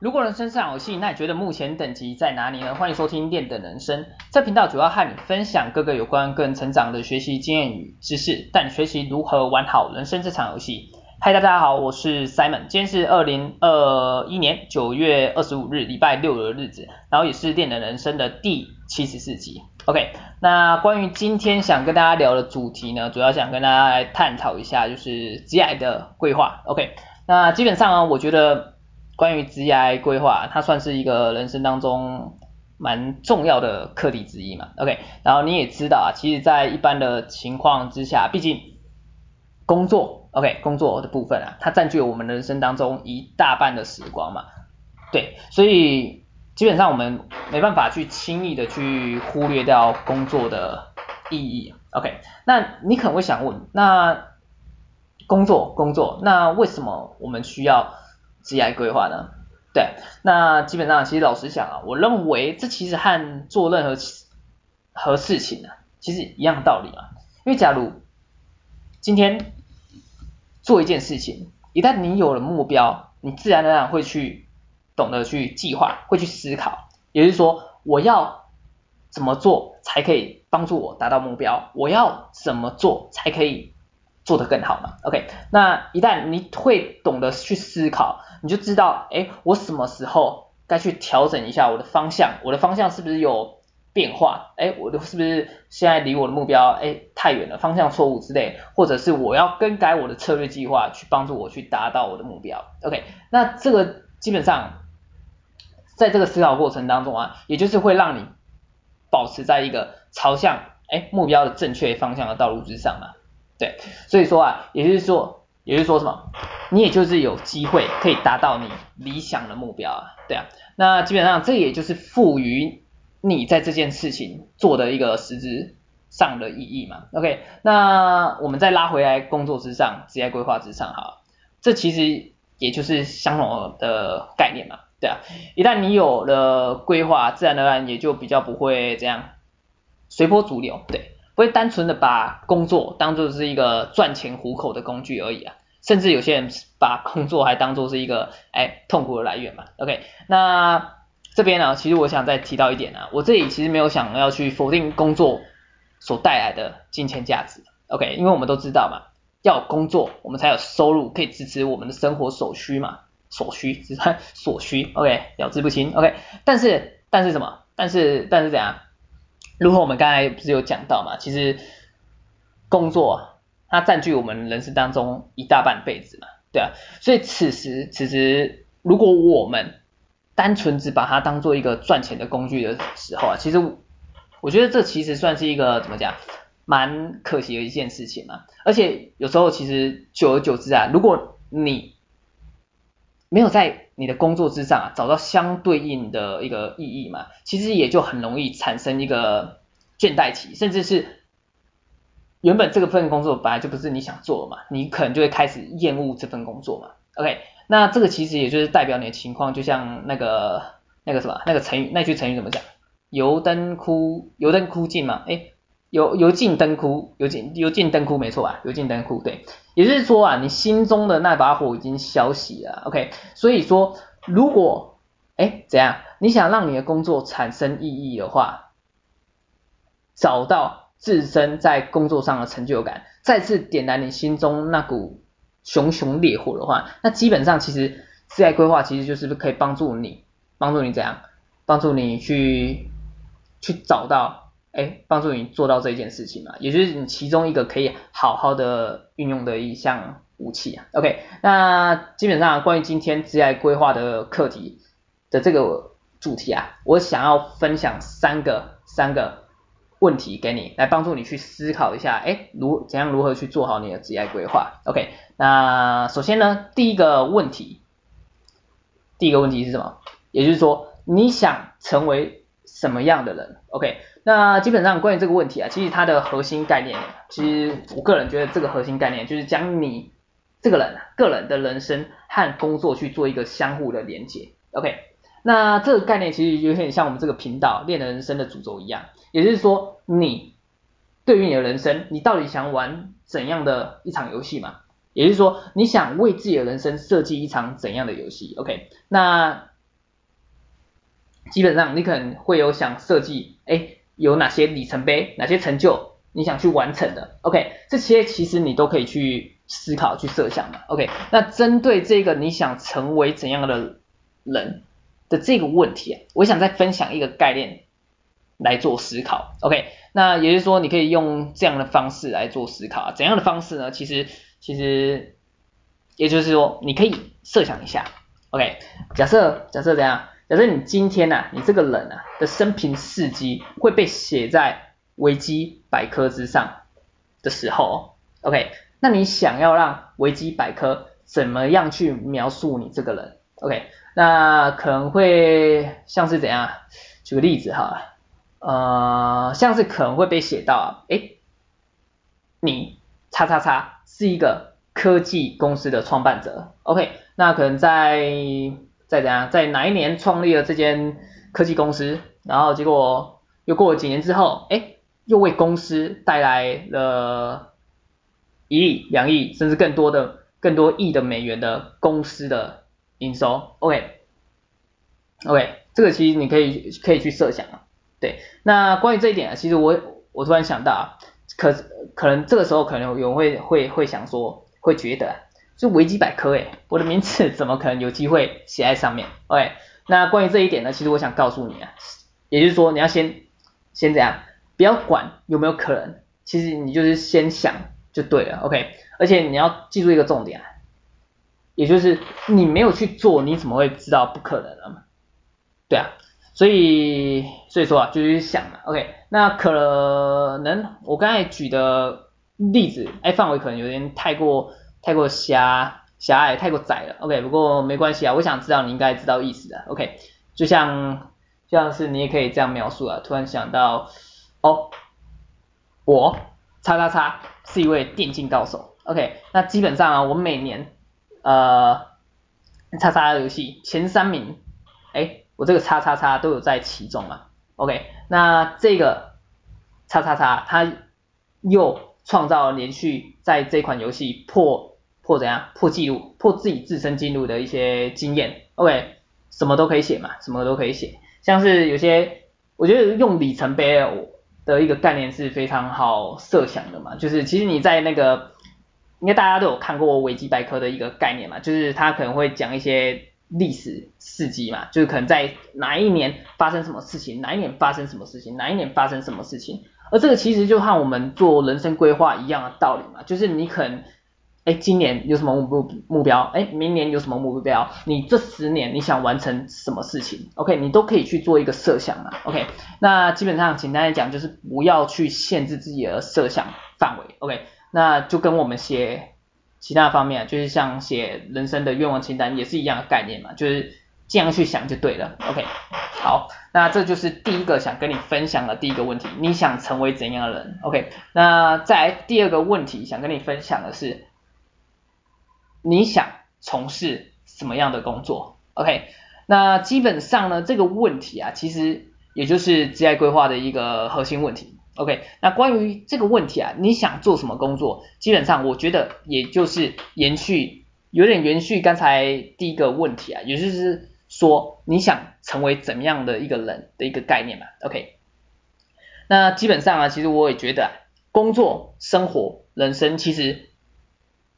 如果人生是场游戏，那你觉得目前等级在哪里呢？欢迎收听练等人生，这频道主要和你分享各个有关个人成长的学习经验与知识，带你学习如何玩好人生这场游戏。嗨，大家好，我是 Simon，今天是二零二一年九月二十五日，礼拜六的日子，然后也是练等人生的第七十四集。OK，那关于今天想跟大家聊的主题呢，主要想跟大家来探讨一下，就是职业的规划。OK，那基本上啊，我觉得。关于职业规划，它算是一个人生当中蛮重要的课题之一嘛。OK，然后你也知道啊，其实，在一般的情况之下，毕竟工作，OK，工作的部分啊，它占据了我们人生当中一大半的时光嘛。对，所以基本上我们没办法去轻易的去忽略掉工作的意义。OK，那你可能会想问，那工作，工作，那为什么我们需要？职业规划呢？对，那基本上其实老实讲啊，我认为这其实和做任何和事情啊，其实一样道理啊。因为假如今天做一件事情，一旦你有了目标，你自然而然会去懂得去计划，会去思考，也就是说，我要怎么做才可以帮助我达到目标？我要怎么做才可以做得更好嘛？OK，那一旦你会懂得去思考。你就知道，哎，我什么时候该去调整一下我的方向？我的方向是不是有变化？哎，我的是不是现在离我的目标哎太远了，方向错误之类，或者是我要更改我的策略计划，去帮助我去达到我的目标？OK，那这个基本上在这个思考过程当中啊，也就是会让你保持在一个朝向哎目标的正确方向的道路之上嘛。对，所以说啊，也就是说。也就是说什么？你也就是有机会可以达到你理想的目标啊，对啊。那基本上这也就是赋予你在这件事情做的一个实质上的意义嘛。OK，那我们再拉回来工作之上，职业规划之上哈，这其实也就是相同的概念嘛，对啊。一旦你有了规划，自然而然也就比较不会这样随波逐流，对。不会单纯的把工作当做是一个赚钱糊口的工具而已啊，甚至有些人把工作还当做是一个哎痛苦的来源嘛。OK，那这边呢，其实我想再提到一点啊，我这里其实没有想要去否定工作所带来的金钱价值。OK，因为我们都知道嘛，要有工作我们才有收入可以支持我们的生活所需嘛，所需只 是所需。OK，咬字不清。OK，但是但是什么？但是但是怎样？如果我们刚才不是有讲到嘛，其实工作它占据我们人生当中一大半辈子嘛，对啊，所以此时此时如果我们单纯只把它当做一个赚钱的工具的时候啊，其实我觉得这其实算是一个怎么讲，蛮可惜的一件事情嘛，而且有时候其实久而久之啊，如果你没有在你的工作之上啊，找到相对应的一个意义嘛，其实也就很容易产生一个倦怠期，甚至是原本这个份工作本来就不是你想做的嘛，你可能就会开始厌恶这份工作嘛。OK，那这个其实也就是代表你的情况，就像那个那个什么那个成语，那句成语怎么讲？油灯枯油灯枯尽嘛，哎。油油尽灯枯，油尽油尽灯枯没错吧？油尽灯枯，对，也就是说啊，你心中的那把火已经消息了，OK？所以说，如果哎怎样，你想让你的工作产生意义的话，找到自身在工作上的成就感，再次点燃你心中那股熊熊烈火的话，那基本上其实职业规划其实就是可以帮助你，帮助你怎样，帮助你去去找到。哎，帮助你做到这一件事情嘛，也就是你其中一个可以好好的运用的一项武器啊。OK，那基本上关于今天职业规划的课题的这个主题啊，我想要分享三个三个问题给你，来帮助你去思考一下，哎，如怎样如何去做好你的职业规划。OK，那首先呢，第一个问题，第一个问题是什么？也就是说，你想成为什么样的人？OK。那基本上关于这个问题啊，其实它的核心概念，其实我个人觉得这个核心概念就是将你这个人个人的人生和工作去做一个相互的连接。OK，那这个概念其实有点像我们这个频道练的人生的主轴一样，也就是说你对于你的人生，你到底想玩怎样的一场游戏嘛？也就是说你想为自己的人生设计一场怎样的游戏？OK，那基本上你可能会有想设计，哎，有哪些里程碑，哪些成就你想去完成的，OK，这些其实你都可以去思考、去设想嘛，OK。那针对这个你想成为怎样的人的这个问题啊，我想再分享一个概念来做思考，OK。那也就是说，你可以用这样的方式来做思考，怎样的方式呢？其实，其实，也就是说，你可以设想一下，OK。假设，假设怎样？假设你今天呐、啊，你这个人啊的生平事迹会被写在维基百科之上的时候，OK。那你想要让维基百科怎么样去描述你这个人？OK。那可能会像是怎样？举个例子哈。呃，像是可能会被写到啊，诶，你叉叉叉是一个科技公司的创办者，OK，那可能在在怎样，在哪一年创立了这间科技公司，然后结果又过了几年之后，诶，又为公司带来了一亿、两亿甚至更多的更多亿的美元的公司的营收，OK，OK，这个其实你可以可以去设想啊。对，那关于这一点啊，其实我我突然想到啊，可可能这个时候可能有人会会会想说，会觉得，就维基百科诶，我的名字怎么可能有机会写在上面？OK，那关于这一点呢，其实我想告诉你啊，也就是说你要先先这样，不要管有没有可能，其实你就是先想就对了，OK，而且你要记住一个重点啊，也就是你没有去做，你怎么会知道不可能呢？对啊。所以，所以说啊，就是想嘛，OK，那可能我刚才举的例子，哎，范围可能有点太过太过狭狭隘，太过窄了，OK，不过没关系啊，我想知道你应该知道意思的，OK，就像就像是你也可以这样描述啊，突然想到，哦，我叉叉叉是一位电竞高手，OK，那基本上啊，我每年呃叉叉游戏前三名，哎。我这个叉叉叉都有在其中嘛，OK，那这个叉叉叉它又创造连续在这款游戏破破怎样破纪录破自己自身纪录的一些经验，OK，什么都可以写嘛，什么都可以写，像是有些我觉得用里程碑的一个概念是非常好设想的嘛，就是其实你在那个应该大家都有看过维基百科的一个概念嘛，就是它可能会讲一些。历史事迹嘛，就是可能在哪一年发生什么事情，哪一年发生什么事情，哪一年发生什么事情，而这个其实就和我们做人生规划一样的道理嘛，就是你可能，哎，今年有什么目目标，哎，明年有什么目标，你这十年你想完成什么事情，OK，你都可以去做一个设想嘛，OK，那基本上简单来讲就是不要去限制自己的设想范围，OK，那就跟我们写。其他方面就是像写人生的愿望清单也是一样的概念嘛，就是这样去想就对了。OK，好，那这就是第一个想跟你分享的第一个问题，你想成为怎样的人？OK，那再来第二个问题想跟你分享的是，你想从事什么样的工作？OK，那基本上呢这个问题啊，其实也就是职业规划的一个核心问题。OK，那关于这个问题啊，你想做什么工作？基本上我觉得也就是延续，有点延续刚才第一个问题啊，也就是说你想成为怎么样的一个人的一个概念嘛。OK，那基本上啊，其实我也觉得，工作、生活、人生其实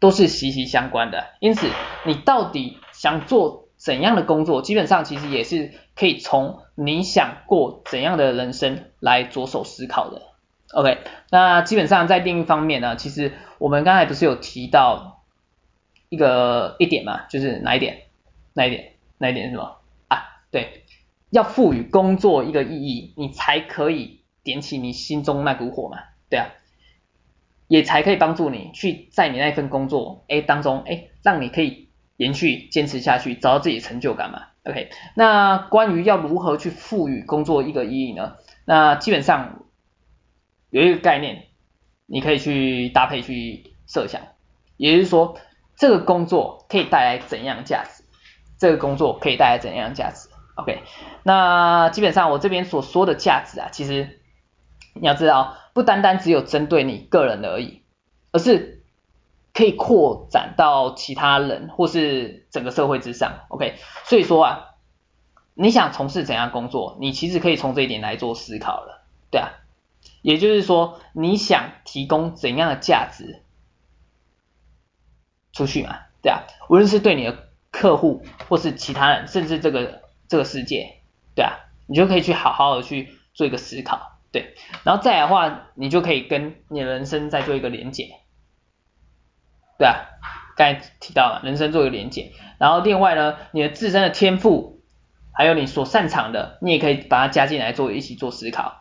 都是息息相关的，因此你到底想做怎样的工作，基本上其实也是。可以从你想过怎样的人生来着手思考的，OK？那基本上在另一方面呢，其实我们刚才不是有提到一个一点嘛，就是哪一点？哪一点？哪一点是什么？啊，对，要赋予工作一个意义，你才可以点起你心中那股火嘛，对啊，也才可以帮助你去在你那份工作哎当中哎，让你可以延续坚持下去，找到自己的成就感嘛。OK，那关于要如何去赋予工作一个意义呢？那基本上有一个概念，你可以去搭配去设想，也就是说，这个工作可以带来怎样价值？这个工作可以带来怎样价值？OK，那基本上我这边所说的价值啊，其实你要知道，不单单只有针对你个人而已，而是。可以扩展到其他人或是整个社会之上，OK，所以说啊，你想从事怎样工作，你其实可以从这一点来做思考了，对啊，也就是说你想提供怎样的价值出去嘛，对啊，无论是对你的客户或是其他人，甚至这个这个世界，对啊，你就可以去好好的去做一个思考，对，然后再来的话，你就可以跟你的人生再做一个连结，对啊，刚才提到了人生做一个连结，然后另外呢，你的自身的天赋。还有你所擅长的，你也可以把它加进来做一起做思考。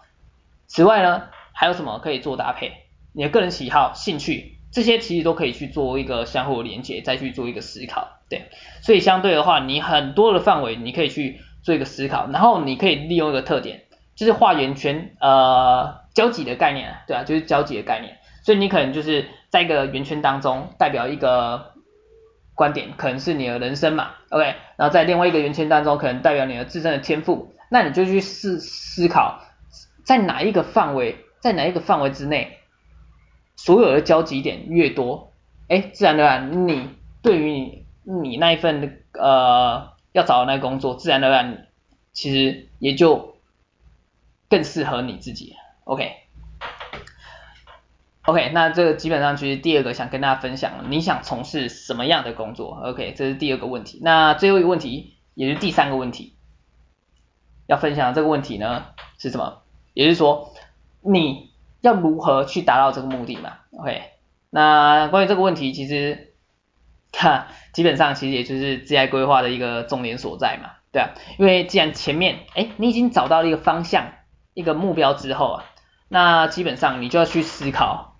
此外呢，还有什么可以做搭配？你的个人喜好、兴趣这些其实都可以去做一个相互连接，再去做一个思考。对，所以相对的话，你很多的范围你可以去做一个思考，然后你可以利用一个特点，就是画圆圈，呃，交集的概念，对啊，就是交集的概念。所以你可能就是在一个圆圈当中代表一个。观点可能是你的人生嘛，OK，然后在另外一个圆圈当中，可能代表你的自身的天赋，那你就去思思考，在哪一个范围，在哪一个范围之内，所有的交集点越多，哎，自然而然，你对于你你那一份呃要找的那个工作，自然而然其实也就更适合你自己，OK。OK，那这个基本上就是第二个想跟大家分享，你想从事什么样的工作？OK，这是第二个问题。那最后一个问题，也是第三个问题，要分享这个问题呢是什么？也就是说，你要如何去达到这个目的嘛？OK，那关于这个问题，其实 看基本上其实也就是职业规划的一个重点所在嘛，对啊，因为既然前面哎你已经找到了一个方向、一个目标之后啊，那基本上你就要去思考。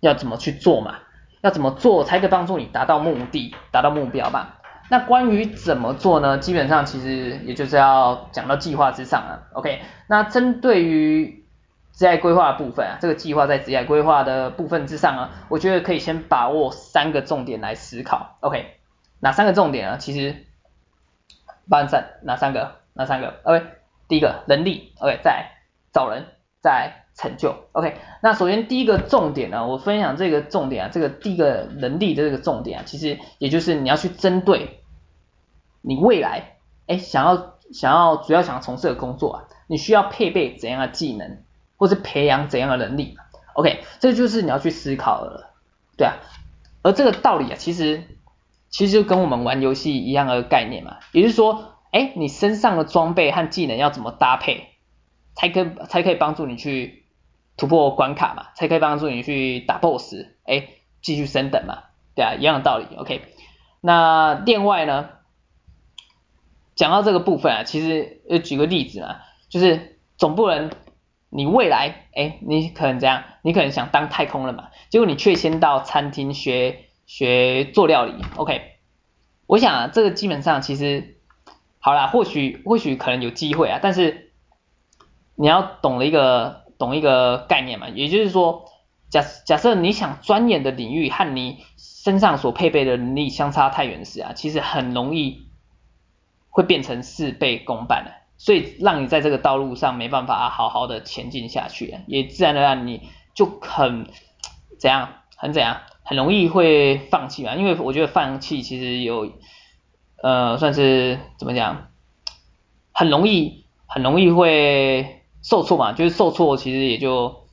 要怎么去做嘛？要怎么做才可以帮助你达到目的、达到目标吧？那关于怎么做呢？基本上其实也就是要讲到计划之上了。OK，那针对于职业规划的部分啊，这个计划在职业规划的部分之上啊，我觉得可以先把握三个重点来思考。OK，哪三个重点啊？其实，包含三哪三个？哪三个？OK，第一个人力，OK，再找人，再。成就，OK，那首先第一个重点呢，我分享这个重点啊，这个第一个能力的这个重点啊，其实也就是你要去针对你未来，哎，想要想要主要想从事的工作啊，你需要配备怎样的技能，或是培养怎样的能力，OK，这就是你要去思考的了，对啊，而这个道理啊，其实其实就跟我们玩游戏一样的概念嘛，也就是说，哎，你身上的装备和技能要怎么搭配，才可才可以帮助你去。突破关卡嘛，才可以帮助你去打 boss，哎，继续升等嘛，对啊，一样的道理，OK。那另外呢，讲到这个部分啊，其实呃举个例子嘛，就是总不能你未来，哎，你可能这样，你可能想当太空人嘛，结果你却先到餐厅学学做料理，OK。我想啊，这个基本上其实好啦，或许或许可能有机会啊，但是你要懂了一个。懂一个概念嘛，也就是说，假假设你想钻研的领域和你身上所配备的能力相差太远时啊，其实很容易会变成事倍功半的，所以让你在这个道路上没办法好好的前进下去，也自然而然你就很怎样，很怎样，很容易会放弃嘛，因为我觉得放弃其实有呃算是怎么讲，很容易很容易会。受挫嘛，就是受挫，其实也就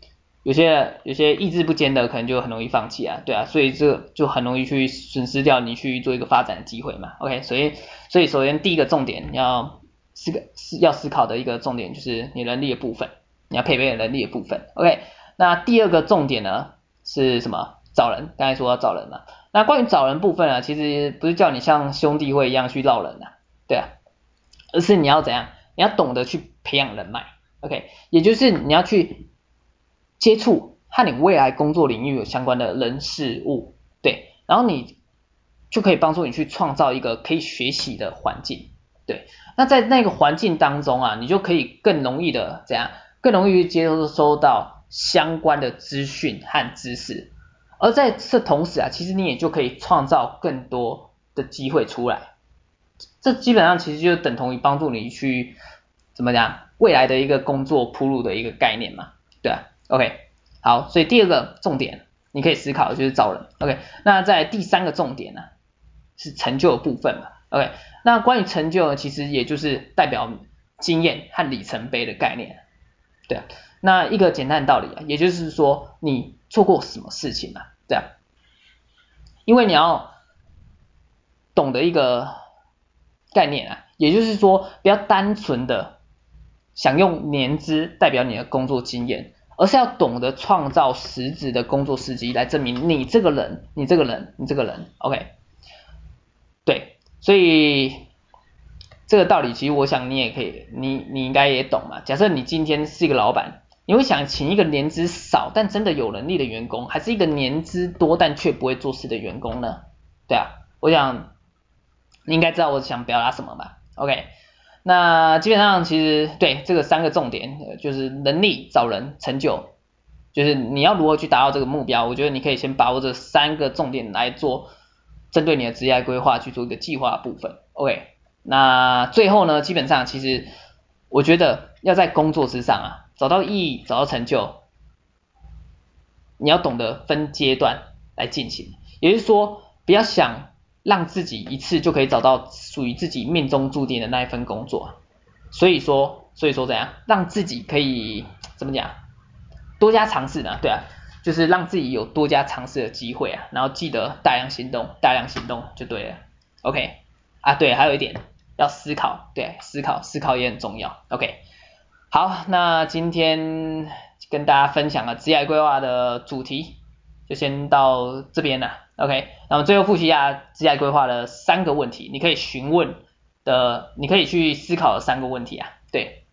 有些有些意志不坚的，可能就很容易放弃啊，对啊，所以这就很容易去损失掉你去做一个发展的机会嘛。OK，所以所以首先第一个重点要思个是要思考的一个重点就是你能力的部分，你要配备能力的部分。OK，那第二个重点呢是什么？找人，刚才说要找人嘛。那关于找人部分啊，其实不是叫你像兄弟会一样去捞人啊，对啊，而是你要怎样？你要懂得去培养人脉。OK，也就是你要去接触和你未来工作领域有相关的人事物，对，然后你就可以帮助你去创造一个可以学习的环境，对，那在那个环境当中啊，你就可以更容易的怎样，更容易接收到相关的资讯和知识，而在这同时啊，其实你也就可以创造更多的机会出来，这基本上其实就等同于帮助你去怎么讲？未来的一个工作铺路的一个概念嘛，对啊，OK，好，所以第二个重点你可以思考就是找人，OK，那在第三个重点呢、是成就的部分嘛，OK，那关于成就呢，其实也就是代表经验和里程碑的概念。对啊，那一个简单的道理啊，也就是说你做过什么事情啊？对啊，因为你要懂得一个概念啊，也就是说不要单纯的想用年资代表你的工作经验。而是要懂得创造实质的工作事迹来证明你这个人，你这个人，你这个人，OK？对，所以这个道理其实我想你也可以，你你应该也懂嘛。假设你今天是一个老板，你会想请一个年资少但真的有能力的员工，还是一个年资多但却不会做事的员工呢？对啊，我想你应该知道我想表达什么吧？OK？那基本上其实对这个三个重点，就是能力、找人、成就，就是你要如何去达到这个目标，我觉得你可以先把握这三个重点来做，针对你的职业规划去做一个计划部分。OK，那最后呢，基本上其实我觉得要在工作之上啊，找到意义、找到成就，你要懂得分阶段来进行，也就是说不要想。让自己一次就可以找到属于自己命中注定的那一份工作，所以说，所以说怎样让自己可以怎么讲，多加尝试呢？对啊，就是让自己有多加尝试的机会啊，然后记得大量行动，大量行动就对了。OK，啊对，还有一点要思考，对，思考，思考也很重要。OK，好，那今天跟大家分享了职业规划的主题，就先到这边了。OK，那么最后复习一下职业规划的三个问题，你可以询问的，你可以去思考的三个问题啊。对，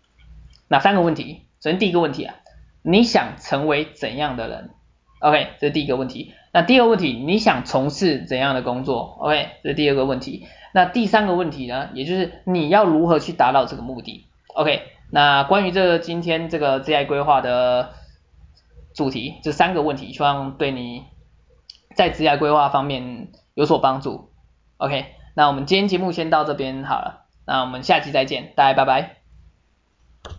哪三个问题？首先第一个问题啊，你想成为怎样的人？OK，这是第一个问题。那第二个问题，你想从事怎样的工作？OK，这是第二个问题。那第三个问题呢，也就是你要如何去达到这个目的？OK，那关于这个今天这个职业规划的主题，这三个问题，希望对你。在职业规划方面有所帮助。OK，那我们今天节目先到这边好了，那我们下期再见，大家拜拜。